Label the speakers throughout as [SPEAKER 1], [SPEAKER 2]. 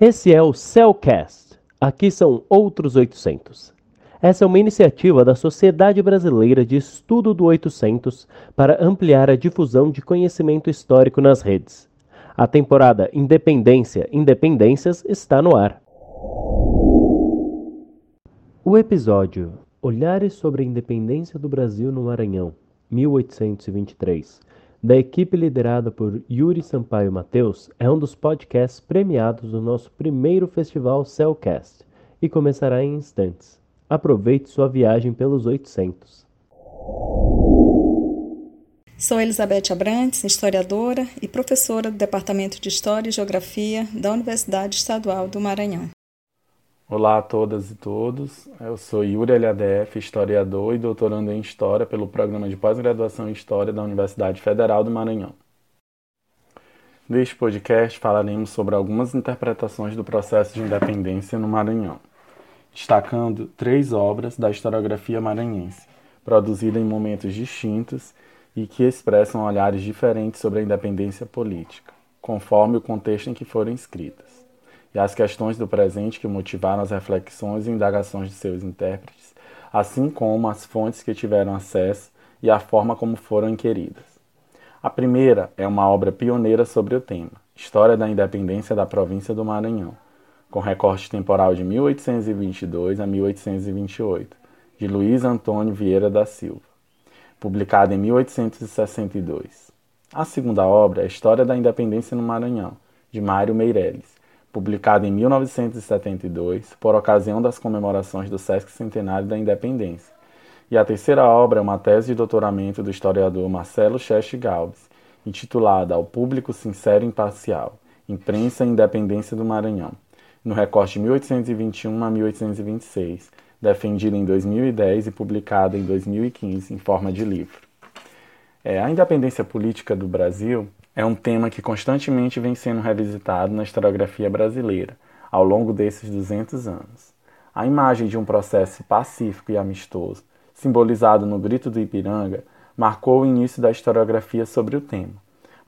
[SPEAKER 1] Esse é o Cellcast. Aqui são outros 800. Essa é uma iniciativa da Sociedade Brasileira de Estudo do 800 para ampliar a difusão de conhecimento histórico nas redes. A temporada Independência Independências está no ar. O episódio Olhares sobre a Independência do Brasil no Maranhão, 1823 da equipe liderada por Yuri Sampaio Mateus, é um dos podcasts premiados do nosso primeiro festival Cellcast e começará em instantes. Aproveite sua viagem pelos 800.
[SPEAKER 2] Sou Elizabeth Abrantes, historiadora e professora do Departamento de História e Geografia da Universidade Estadual do Maranhão.
[SPEAKER 3] Olá a todas e todos, eu sou Yuri LADF, historiador e doutorando em História pelo Programa de Pós-Graduação em História da Universidade Federal do Maranhão. Neste podcast falaremos sobre algumas interpretações do processo de independência no Maranhão, destacando três obras da historiografia maranhense, produzidas em momentos distintos e que expressam olhares diferentes sobre a independência política, conforme o contexto em que foram escritas e as questões do presente que motivaram as reflexões e indagações de seus intérpretes, assim como as fontes que tiveram acesso e a forma como foram inquiridas. A primeira é uma obra pioneira sobre o tema, História da Independência da Província do Maranhão, com recorte temporal de 1822 a 1828, de Luiz Antônio Vieira da Silva, publicada em 1862. A segunda obra é História da Independência no Maranhão, de Mário Meirelles, publicado em 1972, por ocasião das comemorações do Sesc Centenário da Independência. E a terceira obra é uma tese de doutoramento do historiador Marcelo Cheste Galves, intitulada Ao Público Sincero e Imparcial, Imprensa e Independência do Maranhão, no recorte 1821 a 1826, defendida em 2010 e publicada em 2015 em forma de livro. É, a independência política do Brasil é um tema que constantemente vem sendo revisitado na historiografia brasileira ao longo desses 200 anos. A imagem de um processo pacífico e amistoso, simbolizado no Grito do Ipiranga, marcou o início da historiografia sobre o tema,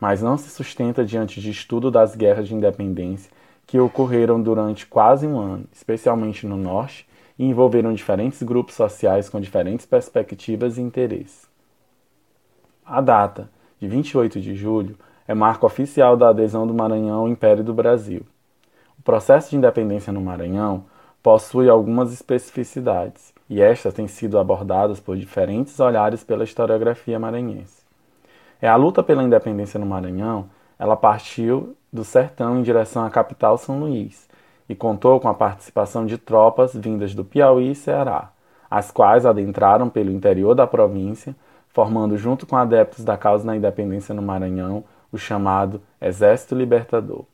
[SPEAKER 3] mas não se sustenta diante de estudo das guerras de independência que ocorreram durante quase um ano, especialmente no Norte, e envolveram diferentes grupos sociais com diferentes perspectivas e interesses. A data, de 28 de julho, é marco oficial da adesão do Maranhão ao Império do Brasil. O processo de independência no Maranhão possui algumas especificidades, e estas têm sido abordadas por diferentes olhares pela historiografia maranhense. É a luta pela independência no Maranhão, ela partiu do sertão em direção à capital São Luís e contou com a participação de tropas vindas do Piauí e Ceará, as quais adentraram pelo interior da província, formando junto com adeptos da causa da independência no Maranhão o chamado Exército Libertador.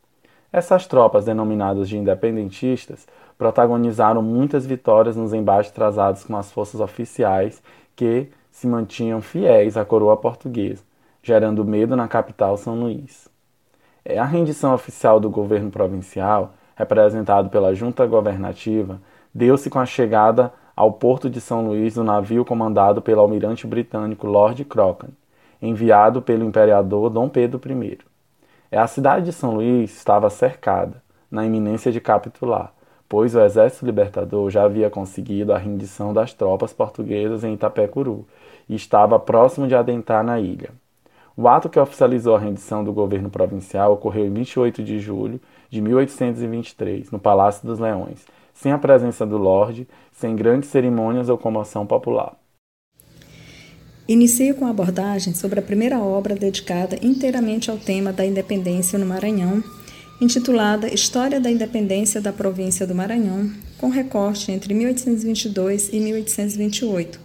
[SPEAKER 3] Essas tropas, denominadas de independentistas, protagonizaram muitas vitórias nos embates trazados com as forças oficiais que se mantinham fiéis à coroa portuguesa, gerando medo na capital São Luís. É a rendição oficial do governo provincial, representado pela junta governativa, deu-se com a chegada ao porto de São Luís do navio comandado pelo almirante britânico Lord Crochan, enviado pelo imperador Dom Pedro I. É, a cidade de São Luís estava cercada, na iminência de capitular, pois o exército libertador já havia conseguido a rendição das tropas portuguesas em Itapecuru e estava próximo de adentrar na ilha. O ato que oficializou a rendição do governo provincial ocorreu em 28 de julho de 1823, no Palácio dos Leões, sem a presença do Lorde, sem grandes cerimônias ou comoção popular.
[SPEAKER 2] Inicio com a abordagem sobre a primeira obra dedicada inteiramente ao tema da independência no Maranhão, intitulada História da Independência da Província do Maranhão, com recorte entre 1822 e 1828,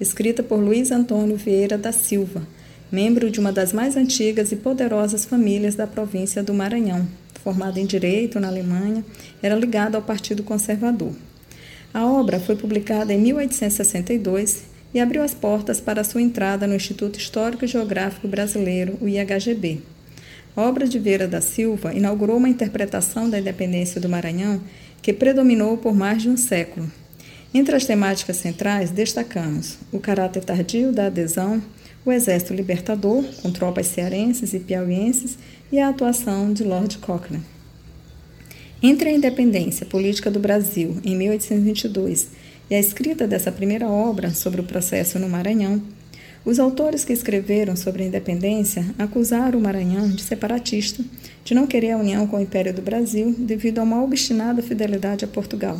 [SPEAKER 2] escrita por Luiz Antônio Vieira da Silva, membro de uma das mais antigas e poderosas famílias da província do Maranhão. Formado em Direito na Alemanha, era ligado ao Partido Conservador. A obra foi publicada em 1862 e abriu as portas para sua entrada no Instituto Histórico e Geográfico Brasileiro, o IHGB. A obra de Vieira da Silva inaugurou uma interpretação da independência do Maranhão que predominou por mais de um século. Entre as temáticas centrais, destacamos o caráter tardio da adesão, o Exército Libertador, com tropas cearenses e piauienses, e a atuação de Lord Cochrane. Entre a independência política do Brasil, em 1822, e a escrita dessa primeira obra sobre o processo no Maranhão, os autores que escreveram sobre a independência acusaram o Maranhão de separatista, de não querer a união com o Império do Brasil devido a uma obstinada fidelidade a Portugal.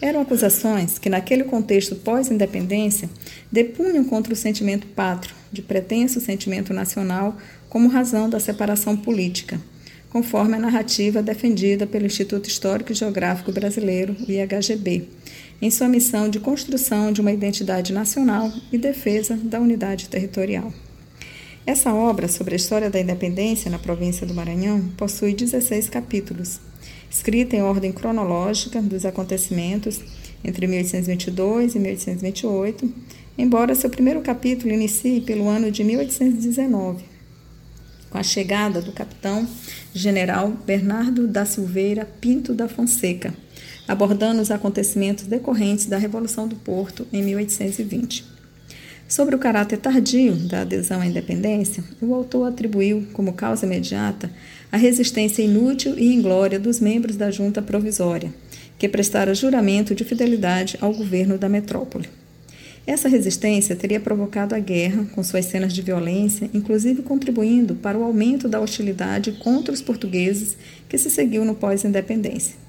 [SPEAKER 2] Eram acusações que, naquele contexto pós-independência, depunham contra o sentimento pátrio, de pretenso sentimento nacional, como razão da separação política, conforme a narrativa defendida pelo Instituto Histórico e Geográfico Brasileiro, o IHGB, em sua missão de construção de uma identidade nacional e defesa da unidade territorial. Essa obra sobre a história da independência na província do Maranhão possui 16 capítulos, escrita em ordem cronológica dos acontecimentos entre 1822 e 1828, embora seu primeiro capítulo inicie pelo ano de 1819, com a chegada do capitão general Bernardo da Silveira Pinto da Fonseca, abordando os acontecimentos decorrentes da Revolução do Porto em 1820. Sobre o caráter tardio da adesão à independência, o autor atribuiu como causa imediata a resistência inútil e inglória dos membros da junta provisória, que prestara juramento de fidelidade ao governo da metrópole. Essa resistência teria provocado a guerra, com suas cenas de violência, inclusive contribuindo para o aumento da hostilidade contra os portugueses que se seguiu no pós-independência.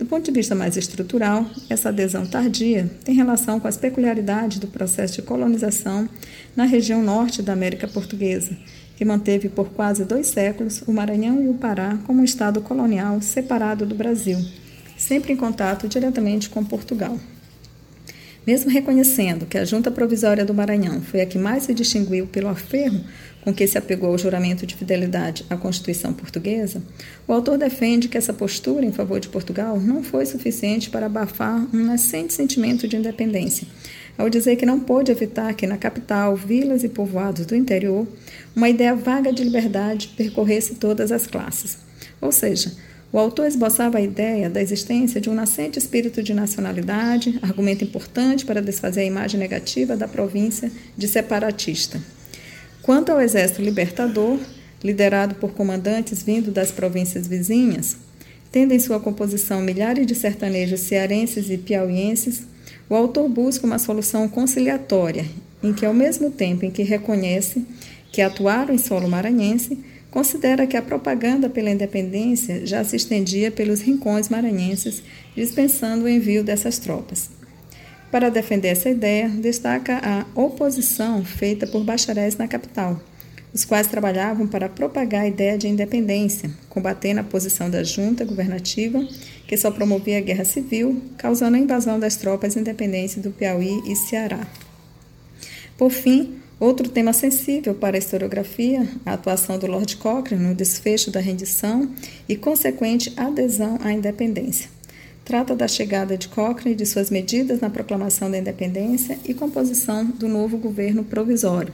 [SPEAKER 2] Do ponto de vista mais estrutural, essa adesão tardia tem relação com as peculiaridades do processo de colonização na região norte da América Portuguesa, que manteve por quase dois séculos o Maranhão e o Pará como um estado colonial separado do Brasil, sempre em contato diretamente com Portugal. Mesmo reconhecendo que a Junta Provisória do Maranhão foi a que mais se distinguiu pelo aferro com que se apegou ao juramento de fidelidade à Constituição portuguesa, o autor defende que essa postura em favor de Portugal não foi suficiente para abafar um nascente sentimento de independência, ao dizer que não pôde evitar que na capital, vilas e povoados do interior, uma ideia vaga de liberdade percorresse todas as classes. Ou seja, o autor esboçava a ideia da existência de um nascente espírito de nacionalidade, argumento importante para desfazer a imagem negativa da província de separatista. Quanto ao exército libertador, liderado por comandantes vindo das províncias vizinhas, tendo em sua composição milhares de sertanejos cearenses e piauienses, o autor busca uma solução conciliatória, em que, ao mesmo tempo em que reconhece que atuaram em solo maranhense, considera que a propaganda pela independência já se estendia pelos rincões maranhenses, dispensando o envio dessas tropas. Para defender essa ideia, destaca a oposição feita por bacharéis na capital, os quais trabalhavam para propagar a ideia de independência, combatendo a posição da junta governativa, que só promovia a guerra civil, causando a invasão das tropas independentes do Piauí e Ceará. Por fim, Outro tema sensível para a historiografia, a atuação do Lord Cochrane no desfecho da rendição e consequente adesão à independência. Trata da chegada de Cochrane e de suas medidas na proclamação da independência e composição do novo governo provisório,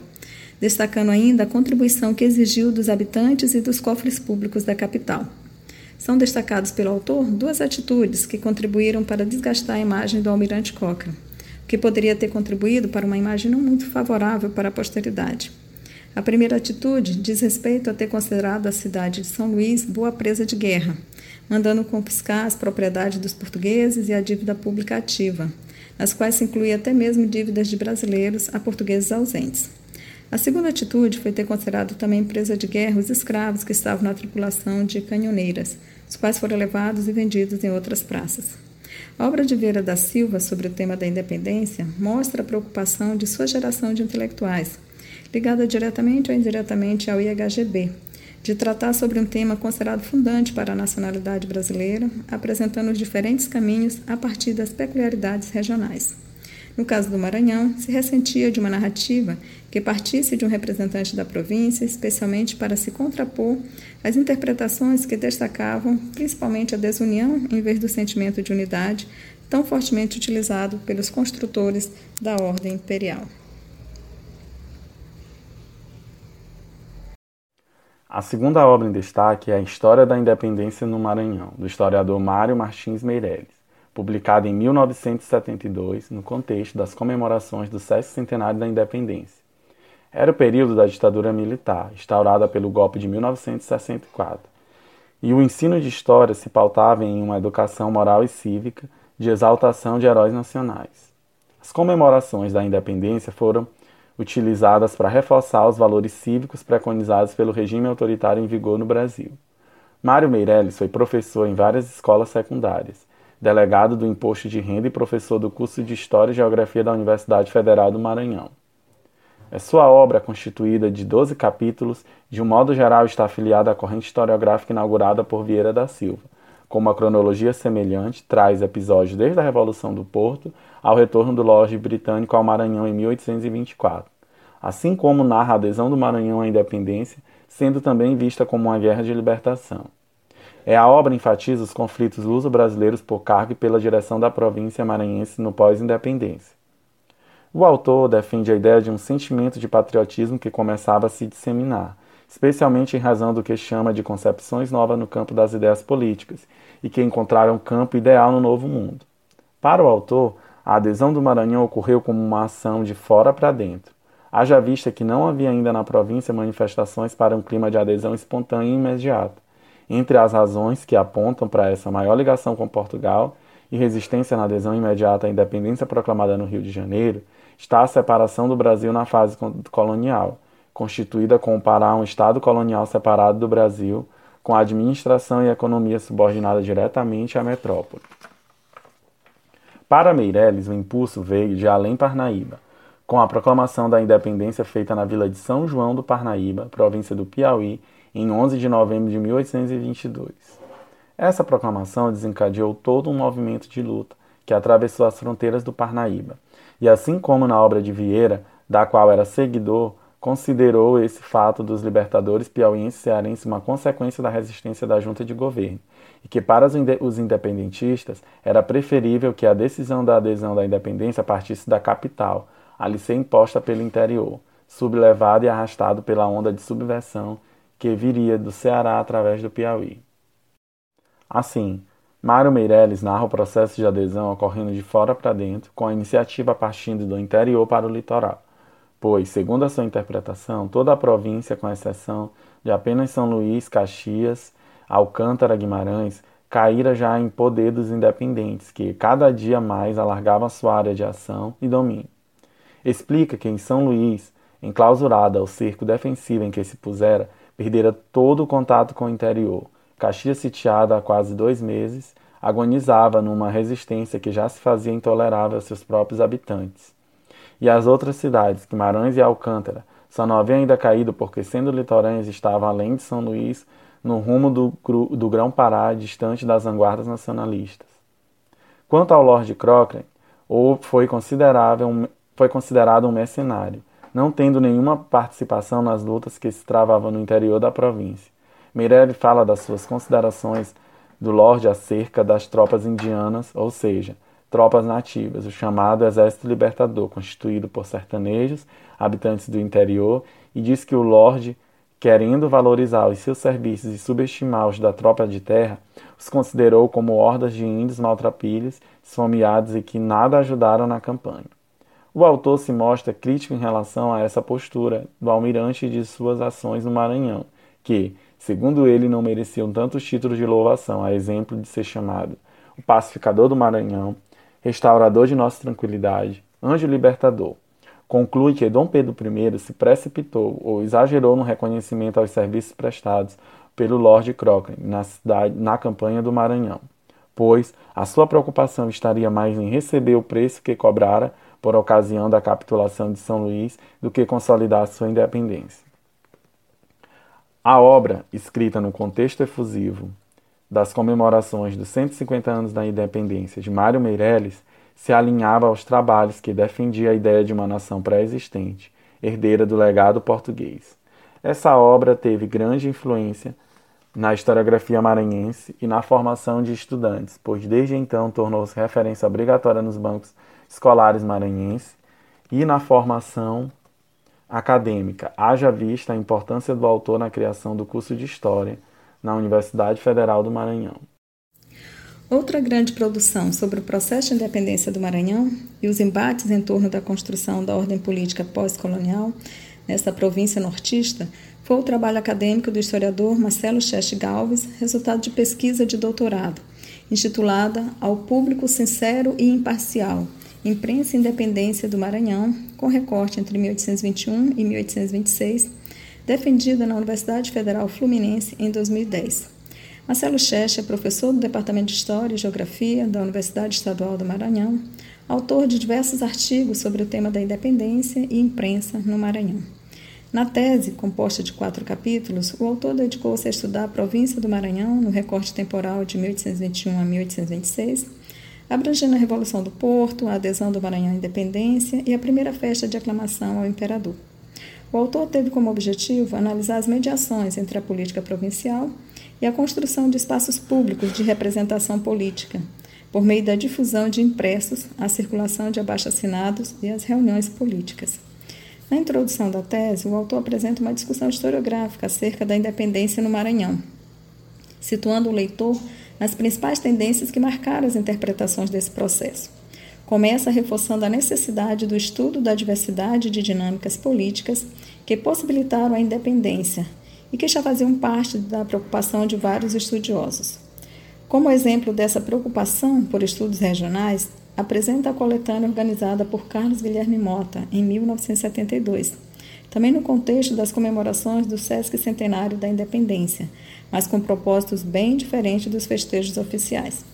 [SPEAKER 2] destacando ainda a contribuição que exigiu dos habitantes e dos cofres públicos da capital. São destacados pelo autor duas atitudes que contribuíram para desgastar a imagem do almirante Cochrane que poderia ter contribuído para uma imagem não muito favorável para a posteridade. A primeira atitude diz respeito a ter considerado a cidade de São Luís boa presa de guerra, mandando confiscar as propriedades dos portugueses e a dívida pública ativa, nas quais se incluía até mesmo dívidas de brasileiros a portugueses ausentes. A segunda atitude foi ter considerado também presa de guerra os escravos que estavam na tripulação de canhoneiras, os quais foram levados e vendidos em outras praças. A obra de Vieira da Silva sobre o tema da independência mostra a preocupação de sua geração de intelectuais, ligada diretamente ou indiretamente ao IHGB, de tratar sobre um tema considerado fundante para a nacionalidade brasileira, apresentando os diferentes caminhos a partir das peculiaridades regionais. No caso do Maranhão, se ressentia de uma narrativa que partisse de um representante da província, especialmente para se contrapor às interpretações que destacavam principalmente a desunião em vez do sentimento de unidade, tão fortemente utilizado pelos construtores da ordem imperial.
[SPEAKER 3] A segunda obra em destaque é a História da Independência no Maranhão, do historiador Mário Martins Meirelles publicada em 1972, no contexto das comemorações do sexto centenário da independência. Era o período da ditadura militar, instaurada pelo golpe de 1964, e o ensino de história se pautava em uma educação moral e cívica de exaltação de heróis nacionais. As comemorações da independência foram utilizadas para reforçar os valores cívicos preconizados pelo regime autoritário em vigor no Brasil. Mário Meirelles foi professor em várias escolas secundárias, delegado do Imposto de Renda e professor do curso de História e Geografia da Universidade Federal do Maranhão. É sua obra, constituída de 12 capítulos, de um modo geral está afiliada à corrente historiográfica inaugurada por Vieira da Silva. Com uma cronologia semelhante, traz episódios desde a Revolução do Porto ao retorno do Lorde Britânico ao Maranhão em 1824, assim como narra a adesão do Maranhão à independência, sendo também vista como uma guerra de libertação. É a obra enfatiza os conflitos luso-brasileiros por cargo e pela direção da província maranhense no pós-independência. O autor defende a ideia de um sentimento de patriotismo que começava a se disseminar, especialmente em razão do que chama de concepções novas no campo das ideias políticas e que encontraram campo ideal no Novo Mundo. Para o autor, a adesão do Maranhão ocorreu como uma ação de fora para dentro. Haja vista que não havia ainda na província manifestações para um clima de adesão espontânea e imediata. Entre as razões que apontam para essa maior ligação com Portugal e resistência na adesão imediata à independência proclamada no Rio de Janeiro, está a separação do Brasil na fase colonial, constituída como para um Estado colonial separado do Brasil, com a administração e economia subordinada diretamente à metrópole. Para Meireles, o impulso veio de além Parnaíba, com a proclamação da independência feita na vila de São João do Parnaíba, província do Piauí, em 11 de novembro de 1822. Essa proclamação desencadeou todo um movimento de luta que atravessou as fronteiras do Parnaíba, e assim como na obra de Vieira, da qual era seguidor, considerou esse fato dos libertadores piauienses e cearenses uma consequência da resistência da junta de governo, e que para os independentistas era preferível que a decisão da adesão da independência partisse da capital, ali ser imposta pelo interior, sublevado e arrastado pela onda de subversão que viria do Ceará através do Piauí. Assim, Mário Meirelles narra o processo de adesão ocorrendo de fora para dentro, com a iniciativa partindo do interior para o litoral, pois, segundo a sua interpretação, toda a província, com exceção de apenas São Luís, Caxias, Alcântara, Guimarães, caíra já em poder dos independentes, que cada dia mais alargavam sua área de ação e domínio. Explica que em São Luís, enclausurada ao cerco defensivo em que se pusera, perdera todo o contato com o interior, Caxias, sitiada há quase dois meses, agonizava numa resistência que já se fazia intolerável a seus próprios habitantes. E as outras cidades, Guimarães e Alcântara, só não haviam ainda caído porque, sendo litorâneas, estavam além de São Luís, no rumo do, do Grão-Pará, distante das vanguardas nacionalistas. Quanto ao Lord Cochrane, ou foi, considerável, foi considerado um mercenário, não tendo nenhuma participação nas lutas que se travavam no interior da província. Meirelles fala das suas considerações do Lorde acerca das tropas indianas, ou seja, tropas nativas, o chamado Exército Libertador, constituído por sertanejos, habitantes do interior, e diz que o Lorde, querendo valorizar os seus serviços e subestimar os da tropa de terra, os considerou como hordas de índios maltrapilhos, esfomeados e que nada ajudaram na campanha. O autor se mostra crítico em relação a essa postura do almirante e de suas ações no Maranhão, que, Segundo ele, não mereciam tantos títulos de louvação, a exemplo de ser chamado o pacificador do Maranhão, restaurador de nossa tranquilidade, anjo libertador. Conclui que Dom Pedro I se precipitou ou exagerou no reconhecimento aos serviços prestados pelo Lord Cochrane na, cidade, na campanha do Maranhão, pois a sua preocupação estaria mais em receber o preço que cobrara por ocasião da capitulação de São Luís do que consolidar sua independência. A obra, escrita no contexto efusivo das comemorações dos 150 anos da independência de Mário Meirelles, se alinhava aos trabalhos que defendia a ideia de uma nação pré-existente, herdeira do legado português. Essa obra teve grande influência na historiografia maranhense e na formação de estudantes, pois desde então tornou-se referência obrigatória nos bancos escolares maranhenses e na formação acadêmica, haja vista a importância do autor na criação do curso de História na Universidade Federal do Maranhão.
[SPEAKER 2] Outra grande produção sobre o processo de independência do Maranhão e os embates em torno da construção da ordem política pós-colonial nesta província nortista foi o trabalho acadêmico do historiador Marcelo Cheste Galves, resultado de pesquisa de doutorado, intitulada Ao Público Sincero e Imparcial, Imprensa e Independência do Maranhão, com recorte entre 1821 e 1826, defendida na Universidade Federal Fluminense em 2010. Marcelo Cheche é professor do Departamento de História e Geografia da Universidade Estadual do Maranhão, autor de diversos artigos sobre o tema da independência e imprensa no Maranhão. Na tese, composta de quatro capítulos, o autor dedicou-se a estudar a província do Maranhão no recorte temporal de 1821 a 1826, abrangendo a Revolução do Porto, a adesão do Maranhão à independência e a primeira festa de aclamação ao imperador. O autor teve como objetivo analisar as mediações entre a política provincial e a construção de espaços públicos de representação política, por meio da difusão de impressos, a circulação de abaixo-assinados e as reuniões políticas. Na introdução da tese, o autor apresenta uma discussão historiográfica acerca da independência no Maranhão, situando o leitor nas principais tendências que marcaram as interpretações desse processo começa reforçando a necessidade do estudo da diversidade de dinâmicas políticas que possibilitaram a independência e que já faziam parte da preocupação de vários estudiosos. Como exemplo dessa preocupação por estudos regionais, apresenta a coletânea organizada por Carlos Guilherme Mota, em 1972, também no contexto das comemorações do Sesc Centenário da Independência, mas com propósitos bem diferentes dos festejos oficiais.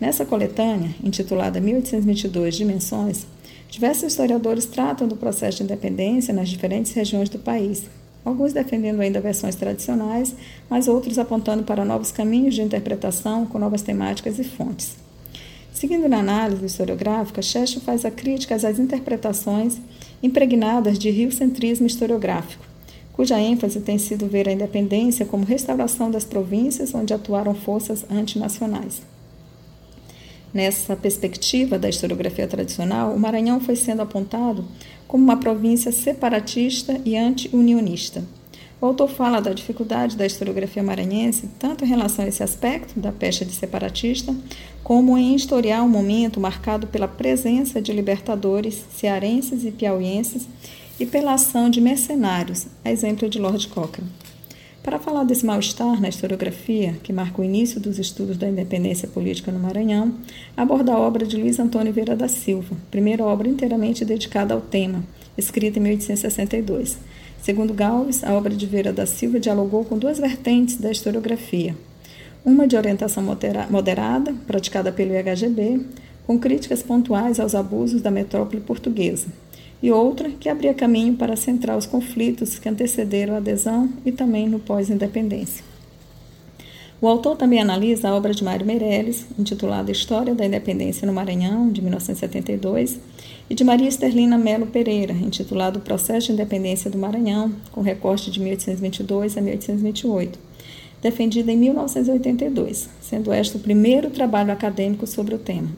[SPEAKER 2] Nessa coletânea, intitulada 1822 Dimensões, diversos historiadores tratam do processo de independência nas diferentes regiões do país, alguns defendendo ainda versões tradicionais, mas outros apontando para novos caminhos de interpretação com novas temáticas e fontes. Seguindo na análise historiográfica, Checho faz a crítica às interpretações impregnadas de riocentrismo historiográfico, cuja ênfase tem sido ver a independência como restauração das províncias onde atuaram forças antinacionais. Nessa perspectiva da historiografia tradicional, o Maranhão foi sendo apontado como uma província separatista e anti-unionista. O autor fala da dificuldade da historiografia maranhense, tanto em relação a esse aspecto da pecha de separatista, como em historiar um momento marcado pela presença de libertadores cearenses e piauienses e pela ação de mercenários, a exemplo de Lord Cochrane. Para falar desse mal-estar na historiografia, que marca o início dos estudos da independência política no Maranhão, aborda a obra de Luiz Antônio Vieira da Silva, primeira obra inteiramente dedicada ao tema, escrita em 1862. Segundo Galves, a obra de Vieira da Silva dialogou com duas vertentes da historiografia. Uma de orientação moderada, praticada pelo IHGB, com críticas pontuais aos abusos da metrópole portuguesa, e outra que abria caminho para centrar os conflitos que antecederam a adesão e também no pós-independência. O autor também analisa a obra de Mário Meirelles, intitulada História da Independência no Maranhão, de 1972, e de Maria Esterlina Melo Pereira, intitulado Processo de Independência do Maranhão, com recorte de 1822 a 1828, defendida em 1982, sendo este o primeiro trabalho acadêmico sobre o tema.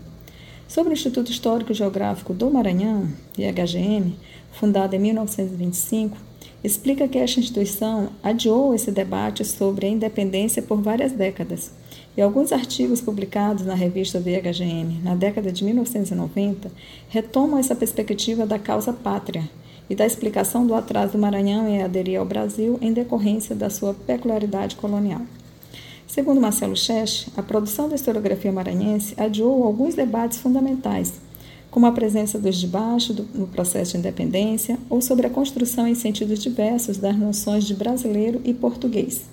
[SPEAKER 2] Sobre o Instituto Histórico e Geográfico do Maranhão, IHGM, fundado em 1925, explica que esta instituição adiou esse debate sobre a independência por várias décadas, e alguns artigos publicados na revista IHGM na década de 1990 retomam essa perspectiva da causa pátria e da explicação do atraso do Maranhão em aderir ao Brasil em decorrência da sua peculiaridade colonial. Segundo Marcelo Cheche, a produção da historiografia maranhense adiou alguns debates fundamentais, como a presença dos de baixo do, no processo de independência ou sobre a construção em sentidos diversos das noções de brasileiro e português,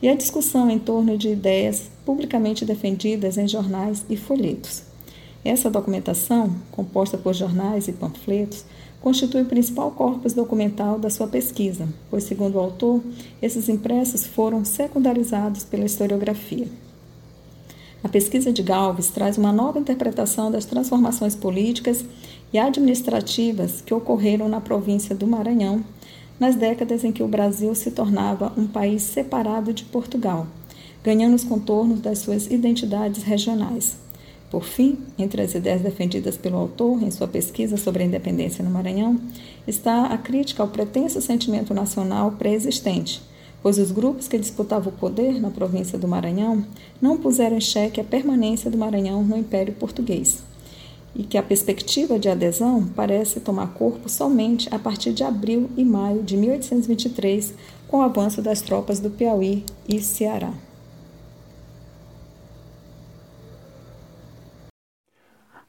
[SPEAKER 2] e a discussão em torno de ideias publicamente defendidas em jornais e folhetos. Essa documentação, composta por jornais e panfletos, constitui o principal corpus documental da sua pesquisa, pois, segundo o autor, esses impressos foram secundarizados pela historiografia. A pesquisa de Galves traz uma nova interpretação das transformações políticas e administrativas que ocorreram na província do Maranhão nas décadas em que o Brasil se tornava um país separado de Portugal, ganhando os contornos das suas identidades regionais. Por fim, entre as ideias defendidas pelo autor em sua pesquisa sobre a independência no Maranhão, está a crítica ao pretenso sentimento nacional pré-existente, pois os grupos que disputavam o poder na província do Maranhão não puseram em xeque a permanência do Maranhão no Império Português, e que a perspectiva de adesão parece tomar corpo somente a partir de abril e maio de 1823, com o avanço das tropas do Piauí e Ceará.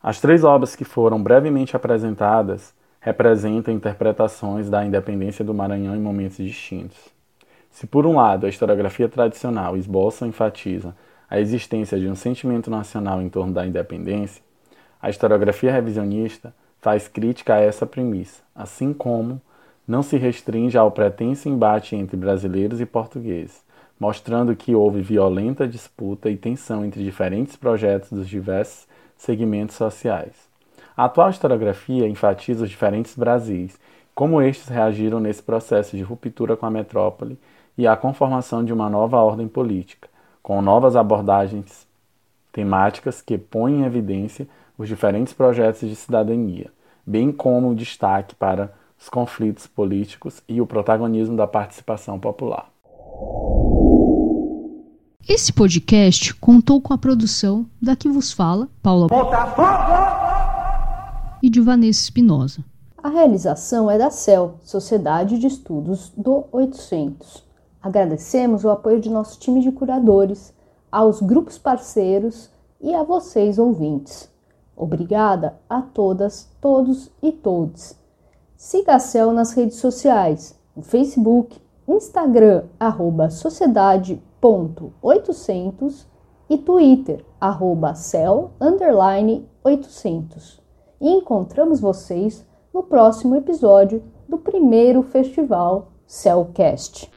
[SPEAKER 3] As três obras que foram brevemente apresentadas representam interpretações da independência do Maranhão em momentos distintos. Se, por um lado, a historiografia tradicional esboça ou enfatiza a existência de um sentimento nacional em torno da independência, a historiografia revisionista faz crítica a essa premissa, assim como não se restringe ao pretenso embate entre brasileiros e portugueses, mostrando que houve violenta disputa e tensão entre diferentes projetos dos diversos segmentos sociais. A atual historiografia enfatiza os diferentes Brasis, como estes reagiram nesse processo de ruptura com a metrópole e a conformação de uma nova ordem política, com novas abordagens temáticas que põem em evidência os diferentes projetos de cidadania, bem como o destaque para os conflitos políticos e o protagonismo da participação popular.
[SPEAKER 4] Esse podcast contou com a produção da que vos fala, Paula e de Vanessa Espinosa.
[SPEAKER 5] A realização é da CEL, Sociedade de Estudos do 800. Agradecemos o apoio de nosso time de curadores, aos grupos parceiros e a vocês ouvintes. Obrigada a todas, todos e todes. Siga a CEL nas redes sociais, no Facebook, Instagram, arroba sociedade.800 e Twitter, arroba cel, underline 800. E encontramos vocês no próximo episódio do primeiro festival Cellcast.